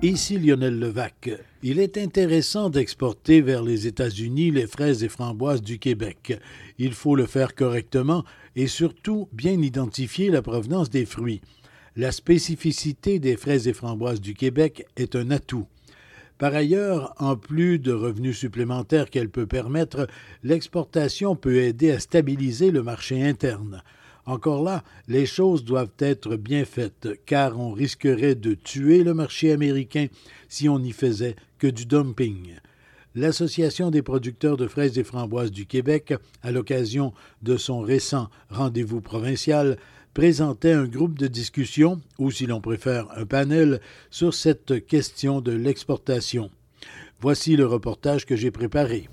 Ici Lionel Levac. Il est intéressant d'exporter vers les États-Unis les fraises et framboises du Québec. Il faut le faire correctement et surtout bien identifier la provenance des fruits. La spécificité des fraises et framboises du Québec est un atout. Par ailleurs, en plus de revenus supplémentaires qu'elle peut permettre, l'exportation peut aider à stabiliser le marché interne. Encore là, les choses doivent être bien faites, car on risquerait de tuer le marché américain si on n'y faisait que du dumping. L'Association des producteurs de fraises et framboises du Québec, à l'occasion de son récent rendez-vous provincial, présentait un groupe de discussion, ou si l'on préfère un panel, sur cette question de l'exportation. Voici le reportage que j'ai préparé.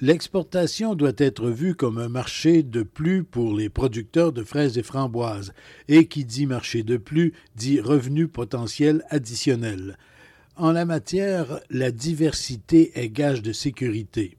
L'exportation doit être vue comme un marché de plus pour les producteurs de fraises et framboises, et qui dit marché de plus dit revenu potentiel additionnel. En la matière, la diversité est gage de sécurité.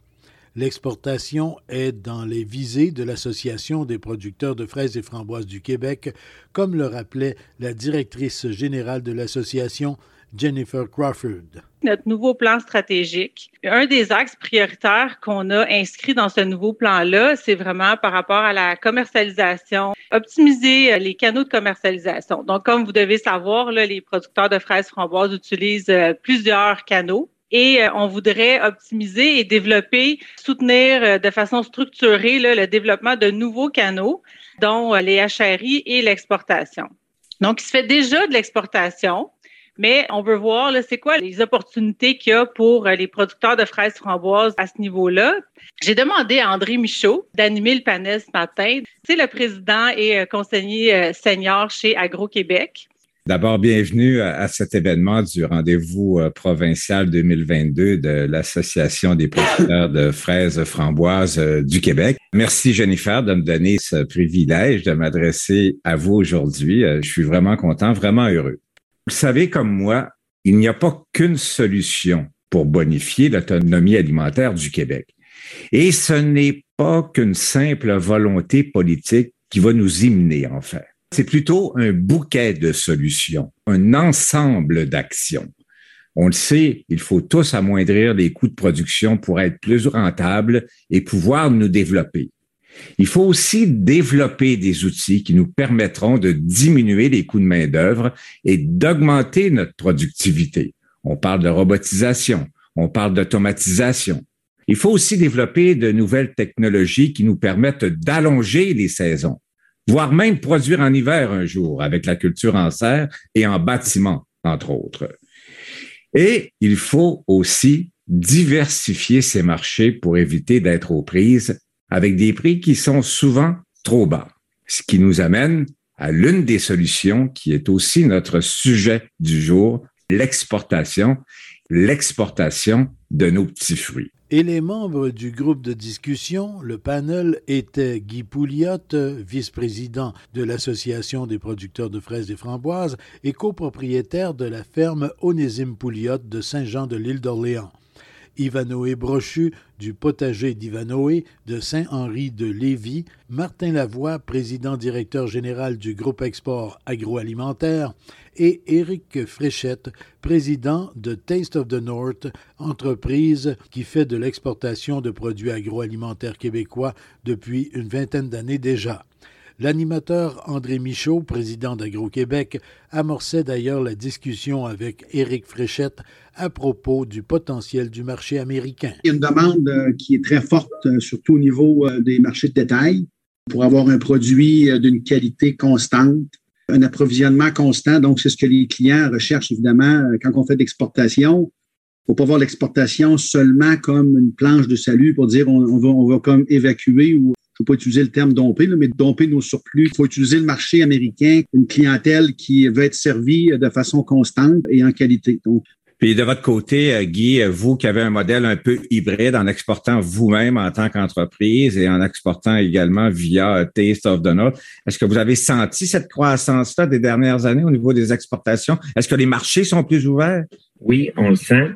L'exportation est dans les visées de l'Association des producteurs de fraises et framboises du Québec, comme le rappelait la directrice générale de l'association, Jennifer Crawford. Notre nouveau plan stratégique. Un des axes prioritaires qu'on a inscrit dans ce nouveau plan-là, c'est vraiment par rapport à la commercialisation, optimiser euh, les canaux de commercialisation. Donc, comme vous devez savoir, les producteurs de fraises framboises utilisent euh, plusieurs canaux et euh, on voudrait optimiser et développer, soutenir de façon structurée le développement de nouveaux canaux, dont les HRI et l'exportation. Donc, il se fait déjà de l'exportation, mais on veut voir, c'est quoi les opportunités qu'il y a pour euh, les producteurs de fraises framboises à ce niveau-là. J'ai demandé à André Michaud d'animer le panel ce matin. C'est le président et euh, conseiller euh, senior chez Agro-Québec. D'abord, bienvenue à cet événement du rendez-vous provincial 2022 de l'Association des producteurs de fraises framboises du Québec. Merci Jennifer de me donner ce privilège de m'adresser à vous aujourd'hui. Je suis vraiment content, vraiment heureux. Vous savez comme moi, il n'y a pas qu'une solution pour bonifier l'autonomie alimentaire du Québec. Et ce n'est pas qu'une simple volonté politique qui va nous y en fait. C'est plutôt un bouquet de solutions, un ensemble d'actions. On le sait, il faut tous amoindrir les coûts de production pour être plus rentables et pouvoir nous développer. Il faut aussi développer des outils qui nous permettront de diminuer les coûts de main-d'œuvre et d'augmenter notre productivité. On parle de robotisation, on parle d'automatisation. Il faut aussi développer de nouvelles technologies qui nous permettent d'allonger les saisons, voire même produire en hiver un jour avec la culture en serre et en bâtiment, entre autres. Et il faut aussi diversifier ces marchés pour éviter d'être aux prises avec des prix qui sont souvent trop bas. Ce qui nous amène à l'une des solutions qui est aussi notre sujet du jour, l'exportation, l'exportation de nos petits fruits. Et les membres du groupe de discussion, le panel, étaient Guy Pouliot, vice-président de l'Association des producteurs de fraises et framboises et copropriétaire de la ferme Onésime Pouliot de Saint-Jean de l'île d'Orléans. Ivanoé Brochu du potager d'Ivanoé de Saint-Henri de Lévis, Martin Lavoie, président directeur général du groupe Export agroalimentaire, et Éric Fréchette, président de Taste of the North, entreprise qui fait de l'exportation de produits agroalimentaires québécois depuis une vingtaine d'années déjà. L'animateur André Michaud, président d'Agro-Québec, amorçait d'ailleurs la discussion avec Éric Fréchette à propos du potentiel du marché américain. Il y a une demande euh, qui est très forte, euh, surtout au niveau euh, des marchés de détail, pour avoir un produit d'une qualité constante, un approvisionnement constant. Donc, c'est ce que les clients recherchent, évidemment, quand on fait de l'exportation. Il ne faut pas voir l'exportation seulement comme une planche de salut pour dire on va comme évacuer ou je ne veux pas utiliser le terme domper, mais domper nos surplus. Il faut utiliser le marché américain, une clientèle qui veut être servie de façon constante et en qualité. Donc, Puis de votre côté, euh, Guy, vous qui avez un modèle un peu hybride en exportant vous-même en tant qu'entreprise et en exportant également via Taste of the North, est-ce que vous avez senti cette croissance-là des dernières années au niveau des exportations? Est-ce que les marchés sont plus ouverts? Oui, on le sent.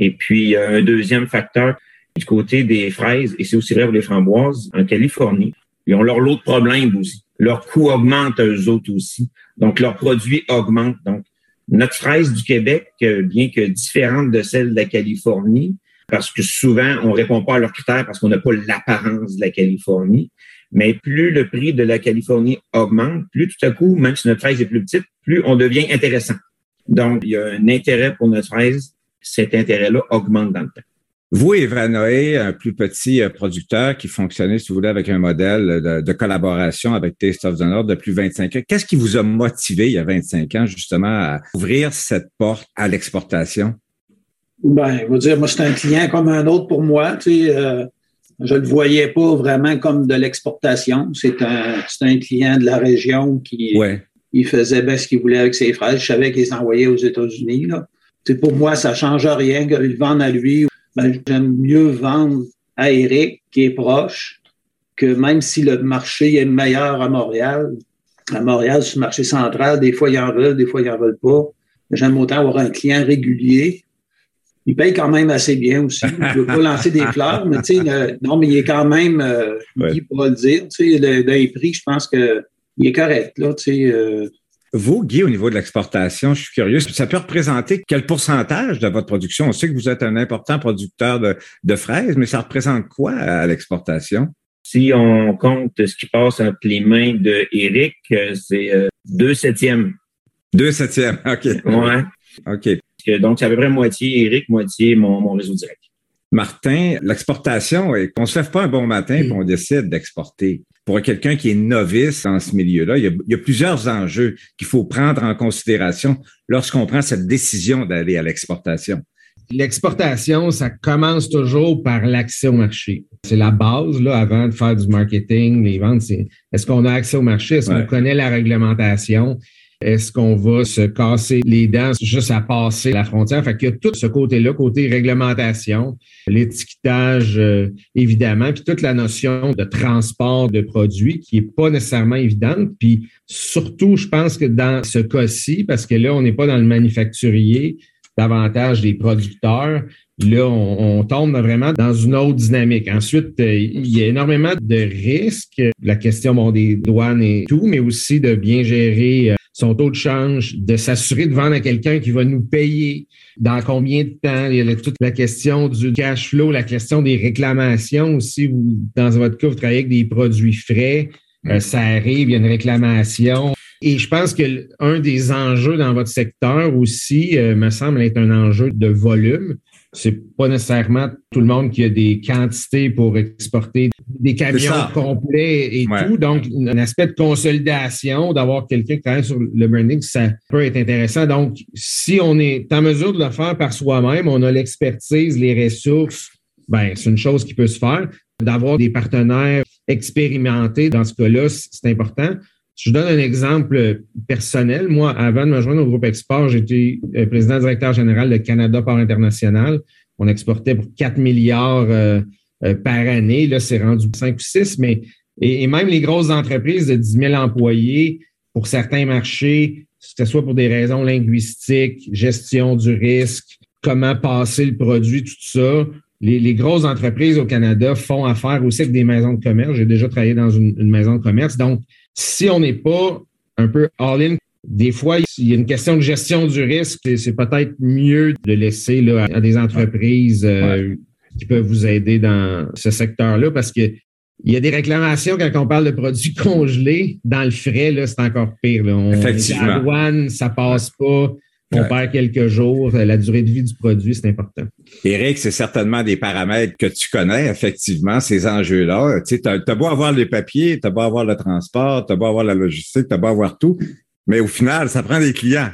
Et puis, un deuxième facteur du côté des fraises, et c'est aussi vrai pour les framboises, en Californie, ils ont leur lot de problèmes aussi. Leur coût augmente eux autres aussi. Donc, leurs produits augmentent. Donc, notre fraise du Québec, euh, bien que différente de celle de la Californie, parce que souvent, on répond pas à leurs critères parce qu'on n'a pas l'apparence de la Californie. Mais plus le prix de la Californie augmente, plus tout à coup, même si notre fraise est plus petite, plus on devient intéressant. Donc, il y a un intérêt pour notre fraise. Cet intérêt-là augmente dans le temps. Vous et Vanoé, un plus petit euh, producteur qui fonctionnait, si vous voulez, avec un modèle de, collaboration avec Taste of the North depuis 25 ans, qu'est-ce qui vous a motivé il y a 25 ans justement à ouvrir cette porte à l'exportation? Ben, je veux dire, moi, c'est un client comme un autre pour moi. Tu sais, euh, je le voyais pas vraiment comme de l'exportation. C'est un, un client de la région qui il faisait bien ce qu'il voulait avec ses frères. Je savais qu'il les envoyait aux États-Unis. Pour moi, ça change rien qu'il vende à lui ben, j'aime mieux vendre à Eric, qui est proche, que même si le marché est meilleur à Montréal, à Montréal, sur le marché central, des fois, ils en veulent, des fois, ils en veulent pas. J'aime autant avoir un client régulier. Il paye quand même assez bien aussi. Je ne veux pas lancer des fleurs, mais tu sais, non, mais il est quand même, euh, il pourra le dire, tu sais, d'un prix, je pense que il est correct, là, tu sais. Euh, vous, Guy, au niveau de l'exportation, je suis curieux, ça peut représenter quel pourcentage de votre production? On sait que vous êtes un important producteur de, fraises, mais ça représente quoi à l'exportation? Si on compte ce qui passe entre les mains de Eric, euh, c'est euh, deux septièmes. Deux septièmes, OK. Ouais. OK. Donc, c'est à peu près moitié Eric, moitié mon, mon réseau direct. Martin, l'exportation, on se lève pas un bon matin et on décide d'exporter. Pour quelqu'un qui est novice dans ce milieu-là, il, y a plusieurs enjeux qu'il faut prendre en considération lorsqu'on prend cette décision d'aller à l'exportation. L'exportation, ça commence toujours par l'accès au marché. C'est la base, là, avant de faire du marketing, les ventes, c'est est-ce qu'on a accès au marché? Est-ce qu'on connaît la réglementation? Est-ce qu'on va se casser les dents juste à passer la frontière? Fait qu'il y a tout ce côté-là, côté réglementation, l'étiquetage, euh, évidemment, puis toute la notion de transport de produits qui est pas nécessairement évidente. Puis surtout, je pense que dans ce cas-ci, parce que là, on n'est pas dans le manufacturier, davantage des producteurs, Là, on, tombe vraiment dans une autre dynamique. Ensuite, euh, il y a énormément de risques, la question bon, des douanes et tout, mais aussi de bien gérer euh, son taux de change, de s'assurer de vendre à quelqu'un qui va nous payer dans combien de temps. Il y a toute la question du cash flow, la question des réclamations aussi. Vous, dans votre cas, vous travaillez avec des produits frais. Euh, ça arrive, il y a une réclamation. Et je pense que un des enjeux dans votre secteur aussi euh, me semble être un enjeu de volume c'est pas nécessairement tout le monde qui a des quantités pour exporter des camions complets et tout. Donc, un aspect de consolidation, d'avoir quelqu'un qui travaille sur le branding, ça peut être intéressant. Donc, si on est en mesure de le faire par soi-même, on a l'expertise, les ressources, ben, c'est une chose qui peut se faire. D'avoir des partenaires expérimentés dans ce cas-là, c'est important. Je donne un exemple personnel. Moi, avant de me joindre au groupe Export, j'étais euh, président directeur général de Canada Port International. On exportait pour 4 milliards euh, euh, par année. Là, c'est rendu 5 ou 6, mais et, même les grosses entreprises de 10 000 employés, pour certains marchés, que ce soit pour des raisons linguistiques, gestion du risque, comment passer le produit, tout ça, les, grosses entreprises au Canada font affaire aussi avec des maisons de commerce. J'ai déjà travaillé dans une maison de commerce. Donc, si on n'est pas un peu all-in, des fois, il y a une question de gestion du risque. C'est peut-être mieux de laisser là, à des entreprises euh, qui peuvent vous aider dans ce secteur-là parce que il y a des réclamations quand on parle de produits congelés. Dans le frais, là, c'est encore pire. Là. Effectivement. La douane, ça passe pas. On perd quelques jours. La durée de vie du produit, c'est important. Éric, c'est certainement des paramètres que tu connais, effectivement, ces enjeux-là. Tu sais, as, beau avoir les papiers, tu as beau avoir le transport, tu as beau avoir la logistique, tu as beau avoir tout, mais au final, ça prend des clients.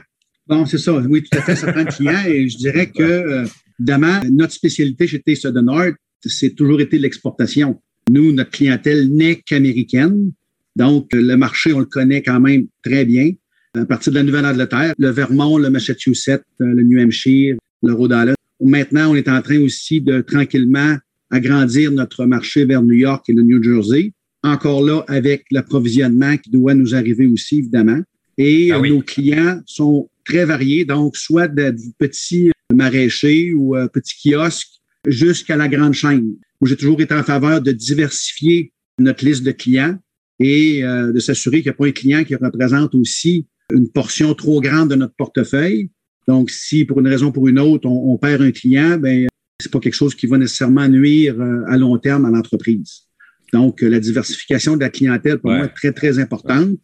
Bon, c'est ça. Oui, tout à fait, ça prend des clients. Et je dirais que, euh, évidemment, notre spécialité chez Taste of the North, c'est toujours été l'exportation. Nous, notre clientèle n'est qu'américaine. Donc, le marché, on le connaît quand même très bien à partir de la Nouvelle-Angleterre, le Vermont, le Massachusetts, euh, le New Hampshire, le Rhode Island. Maintenant, on est en train aussi de tranquillement agrandir notre marché vers New York et le New Jersey. Encore là, avec l'approvisionnement qui doit nous arriver aussi, évidemment. Et ah nos clients sont très variés, donc soit de, petits maraîchers ou euh, petits kiosques jusqu'à la grande chaîne. J'ai toujours été en faveur de diversifier notre liste de clients et euh, de s'assurer qu'il n'y a pas un client qui représente aussi une portion trop grande de notre portefeuille. Donc, si pour une raison ou pour une autre, on, perd un client, ben c'est pas quelque chose qui va nécessairement nuire euh, à long terme à l'entreprise. Donc, la diversification de la clientèle, pour moi, est très, très importante.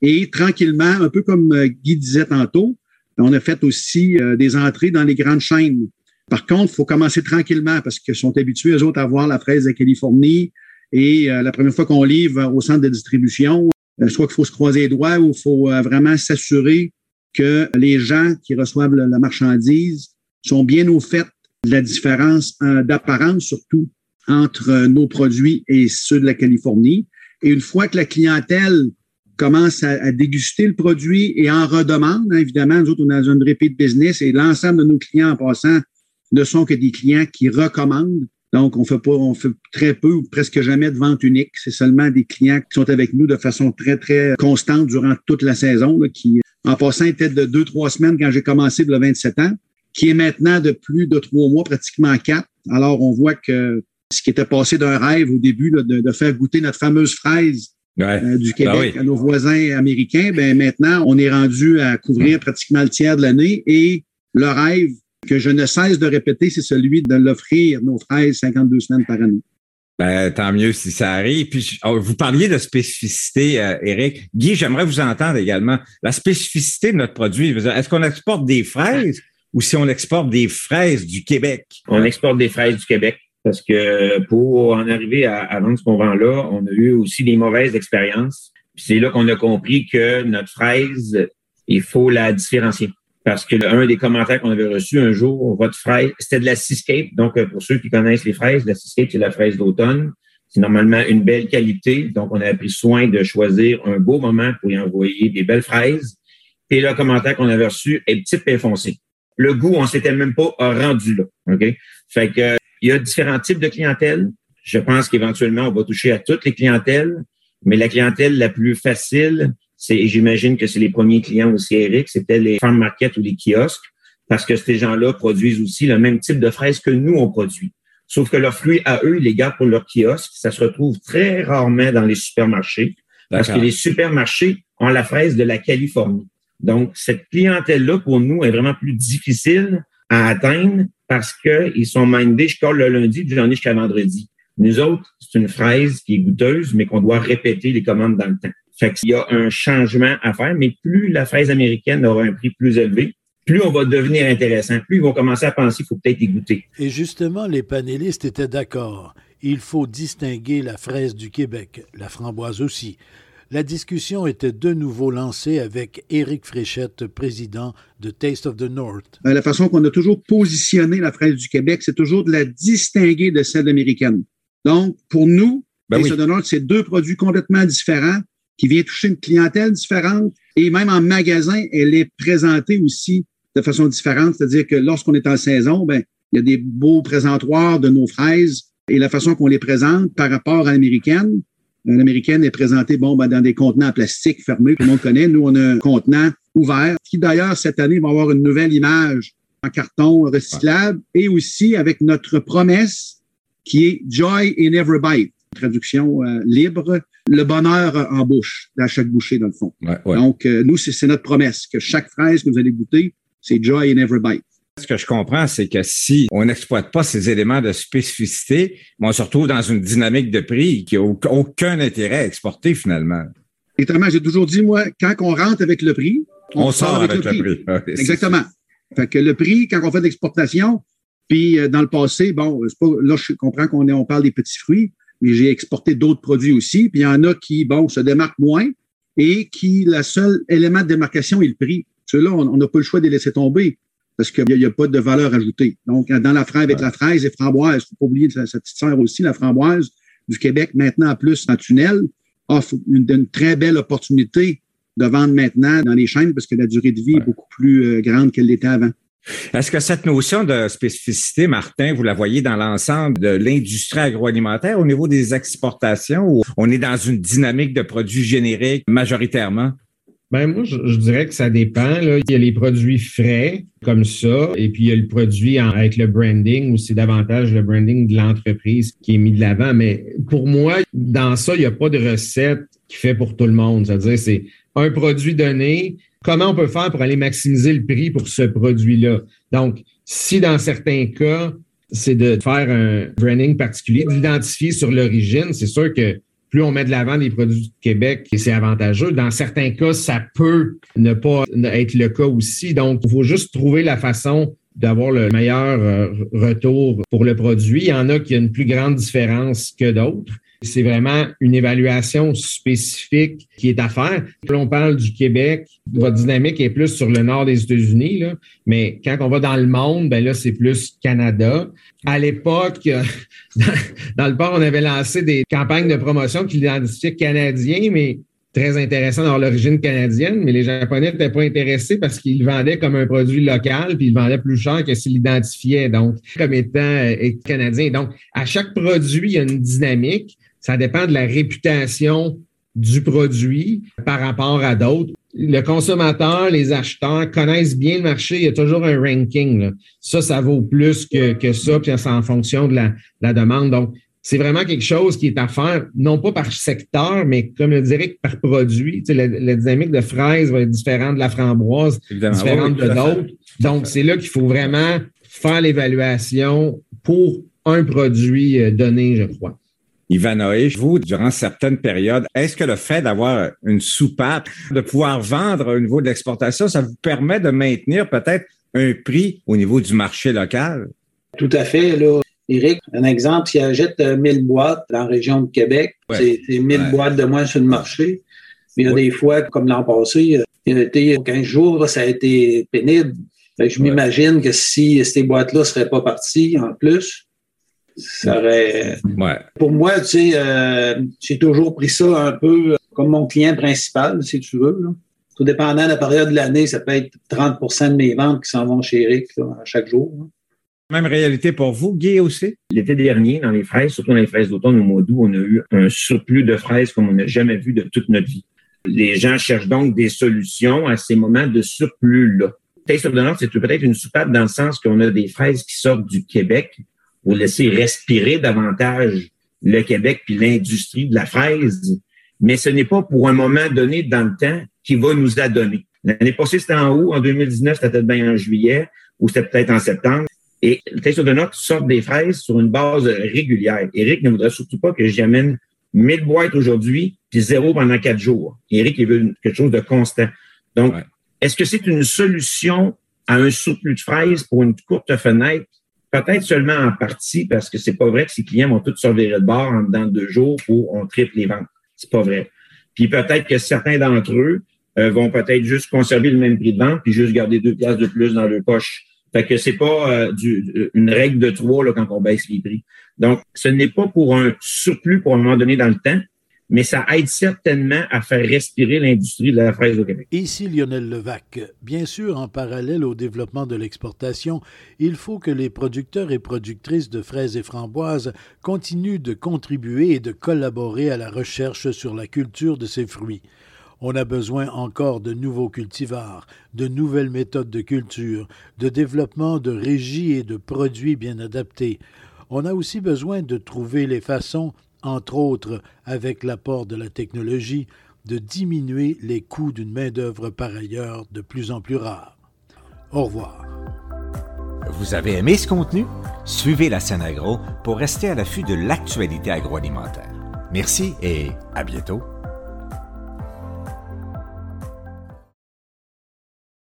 Et tranquillement, un peu comme euh, Guy disait tantôt, on a fait aussi des entrées dans les grandes chaînes. Par contre, il faut commencer tranquillement parce qu'ils sont habitués, eux autres, à voir la fraise de Californie, et euh, la première fois qu'on livre au centre de distribution, euh, soit qu'il faut se croiser les doigts ou il faut euh, vraiment s'assurer que les gens qui reçoivent la marchandise sont bien au fait de la différence d'apparence surtout entre nos produits et ceux de la Californie. Et une fois que la clientèle commence à, déguster le produit et en redemande, hein, évidemment, nous autres, on a une repeat business et l'ensemble de nos clients en passant ne sont que des clients qui recommandent donc, on fait pas, on fait très peu ou presque jamais de vente unique. C'est seulement des clients qui sont avec nous de façon très, très constante durant toute la saison, qui, en passant, était de deux, trois semaines quand j'ai commencé le 27 ans, qui est maintenant de plus de trois mois, pratiquement quatre. Alors, on voit que ce qui était passé d'un rêve au début, de, faire goûter notre fameuse fraise euh, du ben Québec à nos voisins américains, ben maintenant, on est rendu à couvrir pratiquement le tiers de l'année et le rêve que je ne cesse de répéter, c'est celui de l'offrir nos fraises 52 semaines par année. Ben, tant mieux si ça arrive. Puis, oh, vous parliez de spécificité, euh, Eric. Guy, j'aimerais vous entendre également. La spécificité de notre produit, est-ce qu'on exporte des fraises ou si on exporte des fraises du Québec? On exporte des fraises du Québec parce que pour en arriver à, à vendre ce qu'on vend là, on a eu aussi des mauvaises expériences. C'est là qu'on a compris que notre fraise, il faut la différencier parce que un des commentaires qu'on avait reçu un jour, votre fraise, c'était de la Seascape. Donc, euh, pour ceux qui connaissent les fraises, la Seascape, c'est la fraise d'automne. C'est normalement une belle qualité. Donc, on a pris soin de choisir un beau moment pour y envoyer des belles fraises. Et le commentaire qu'on avait reçu est petit et foncé. Le goût, on s'était même pas rendu là. OK? Fait que, il y a différents types de clientèle. Je pense qu'éventuellement, on va toucher à toutes les clientèles, mais la clientèle la plus facile, c'est, j'imagine que c'est les premiers clients aussi, Eric, c'était les farm market ou les kiosques, parce que ces gens-là produisent aussi le même type de fraises que nous, on produit. Sauf que leurs fruits, à eux, ils les gardent pour leur kiosque. Ça se retrouve très rarement dans les supermarchés, parce que les supermarchés ont la fraise de la Californie. Donc, cette clientèle-là, pour nous, est vraiment plus difficile à atteindre parce qu'ils sont mindés, je colle le lundi, puis j'en ai jusqu'à vendredi. Nous autres, c'est une fraise qui est goûteuse, mais qu'on doit répéter les commandes dans le temps. Fait qu'il y a un changement à faire, mais plus la fraise américaine aura un prix plus élevé, plus on va devenir intéressant, plus ils vont commencer à penser qu'il faut peut-être y goûter. Et justement, les panélistes étaient d'accord. Il faut distinguer la fraise du Québec, la framboise aussi. La discussion était de nouveau lancée avec Éric Fréchette, président de Taste of the North. Euh, la façon qu'on a toujours positionné la fraise du Québec, c'est toujours de la distinguer de celle américaine. Donc, pour nous, ben Taste of the North, c'est deux produits complètement différents qui vient toucher une clientèle différente. Et même en magasin, elle est présentée aussi de façon différente. C'est-à-dire que lorsqu'on est en saison, ben, il y a des beaux présentoirs de nos fraises et la façon qu'on les présente par rapport à l'américaine. L'américaine est présentée bon, ben, dans des contenants en plastique fermés, tout le monde connaît. Nous, on a un contenant ouvert qui, d'ailleurs, cette année, va avoir une nouvelle image en carton recyclable et aussi avec notre promesse qui est Joy in Every Bite traduction euh, libre, le bonheur en bouche, à chaque bouchée, dans le fond. Donc, euh, nous, c'est notre promesse, que chaque fraise que vous allez goûter, c'est joy in every bite. Ce que je comprends, c'est que si on n'exploite pas ces éléments de spécificité, on se retrouve dans une dynamique de prix qui n'a aucun intérêt à exporter finalement. Exactement. J'ai toujours dit, moi, quand on rentre avec le prix, on, sort, avec, le prix. Exactement. Fait que le prix, quand on fait de l'exportation, puis euh, dans le passé, bon, pas, là, je comprends qu'on on parle des petits fruits, mais j'ai exporté d'autres produits aussi. Puis il y en a qui, bon, se démarquent moins et qui, le seul élément de démarcation est le prix. Ceux-là, on n'a pas le choix de les laisser tomber parce qu'il n'y a, pas de valeur ajoutée. Donc, dans la fraise, avec la fraise et framboise, il ne faut pas oublier cette petite sœur aussi, la framboise du Québec, maintenant en plus en tunnel, offre une, très belle opportunité de vendre maintenant dans les chaînes parce que la durée de vie est beaucoup plus euh, grande qu'elle l'était avant. Est-ce que cette notion de spécificité, Martin, vous la voyez dans l'ensemble de l'industrie agroalimentaire au niveau des exportations ou on est dans une dynamique de produits génériques majoritairement? Ben moi, je, dirais que ça dépend. Il y a les produits frais comme ça, et puis il y a le produit avec le branding, où c'est davantage le branding de l'entreprise qui est mis de l'avant. Mais pour moi, dans ça, il n'y a pas de recette qui fait pour tout le monde. C'est-à-dire, c'est un produit donné, comment on peut faire pour aller maximiser le prix pour ce produit-là? Donc, si dans certains cas, c'est de faire un branding particulier, d'identifier sur l'origine, c'est sûr que plus on met de l'avant des produits du Québec, c'est avantageux. Dans certains cas, ça peut ne pas être le cas aussi. Donc, il faut juste trouver la façon d'avoir le meilleur euh, retour pour le produit. Il y en a qui ont une plus grande différence que d'autres. C'est vraiment une évaluation spécifique qui est à faire. Quand on parle du Québec, votre dynamique est plus sur le nord des États-Unis, mais quand on va dans le monde, ben là, c'est plus Canada. À l'époque, dans le port, on avait lancé des campagnes de promotion qui l'identifiaient canadien, mais très intéressant d'avoir l'origine canadienne, mais les Japonais n'étaient pas intéressés parce qu'ils vendaient comme un produit local, puis ils vendaient plus cher que s'ils l'identifiaient, donc, comme étant euh, canadien. Donc, à chaque produit, il y a une dynamique. Ça dépend de la réputation du produit par rapport à d'autres. Le consommateur, les acheteurs connaissent bien le marché. Il y a toujours un ranking. Ça, ça vaut plus que, que ça, puis c'est en fonction de la, la demande. Donc, c'est vraiment quelque chose qui est à faire, non pas par secteur, mais comme le dirait par produit. Tu sais, la, dynamique de fraise va être différente de la framboise, différente de d'autres. Donc, c'est là qu'il faut vraiment faire l'évaluation pour un produit euh, donné, je crois. Ivanoé, vous, durant certaines périodes, est-ce que le fait d'avoir une soupape, de pouvoir vendre au niveau de l'exportation, ça vous permet de maintenir peut-être un prix au niveau du marché local? Tout à fait. Là. Éric, un exemple, s'il achète 1000 euh, boîtes dans la région de Québec, c'est 1000 boîtes de moins sur le marché. Mais il y a des fois, comme l'an passé, euh, il y a été 15 jours, ça a été pénible. je m'imagine que si ces boîtes-là ne seraient pas parties en plus, ça aurait. Pour moi, tu sais, euh, j'ai toujours pris ça un peu comme mon client principal, si tu veux. Tout dépendant de la période de l'année, ça peut être 30% de mes ventes qui s'en vont chez Eric à chaque jour. Même réalité pour vous, Guy aussi? L'été dernier, dans les fraises, surtout dans les fraises d'automne au mois d'août, on a eu un surplus de fraises comme on n'a jamais vu de toute notre vie. Les gens cherchent donc des solutions à ces moments de surplus-là. Taste of the c'est peut-être une soupape dans le sens qu'on a des fraises qui sortent du Québec pour laisser respirer davantage le Québec puis l'industrie de la fraise. Mais ce n'est pas pour un moment donné dans le temps qui va nous adonner. L'année passée, c'était en août. En 2019, c'était peut-être bien en juillet ou c'était peut-être en septembre. Et le of the North sort des fraises sur une base régulière. Eric ne voudrait surtout pas que j'amène 1000 boîtes aujourd'hui puis zéro pendant quatre jours. Eric, il veut quelque chose de constant. Donc, est-ce que c'est une solution à un surplus de fraises pour une courte fenêtre? Peut-être seulement en partie, parce que c'est pas vrai que ces clients vont tous surveiller de bord en dedans de deux jours pour on triple les ventes. C'est pas vrai. Puis peut-être que certains d'entre eux euh, vont peut-être juste conserver le même prix de vente puis juste garder deux pièces de plus dans leur poche. Fait que c'est pas euh, une règle de trois là, quand on baisse les prix. Donc, ce n'est pas pour un surplus pour un moment donné dans le temps, mais ça aide certainement à faire respirer l'industrie de la fraise au Québec. Ici Lionel Levac. Bien sûr, en parallèle au développement de l'exportation, il faut que les producteurs et productrices de fraises et framboises continuent de contribuer et de collaborer à la recherche sur la culture de ces fruits. On a besoin encore de nouveaux cultivars, de nouvelles méthodes de culture, de développement de régies et de produits bien adaptés. On a aussi besoin de trouver les façons entre autres avec l'apport de la technologie, de diminuer les coûts d'une main-d'œuvre par ailleurs de plus en plus rare. Au revoir. Vous avez aimé ce contenu? Suivez la scène agro pour rester à l'affût de l'actualité agroalimentaire. Merci et à bientôt.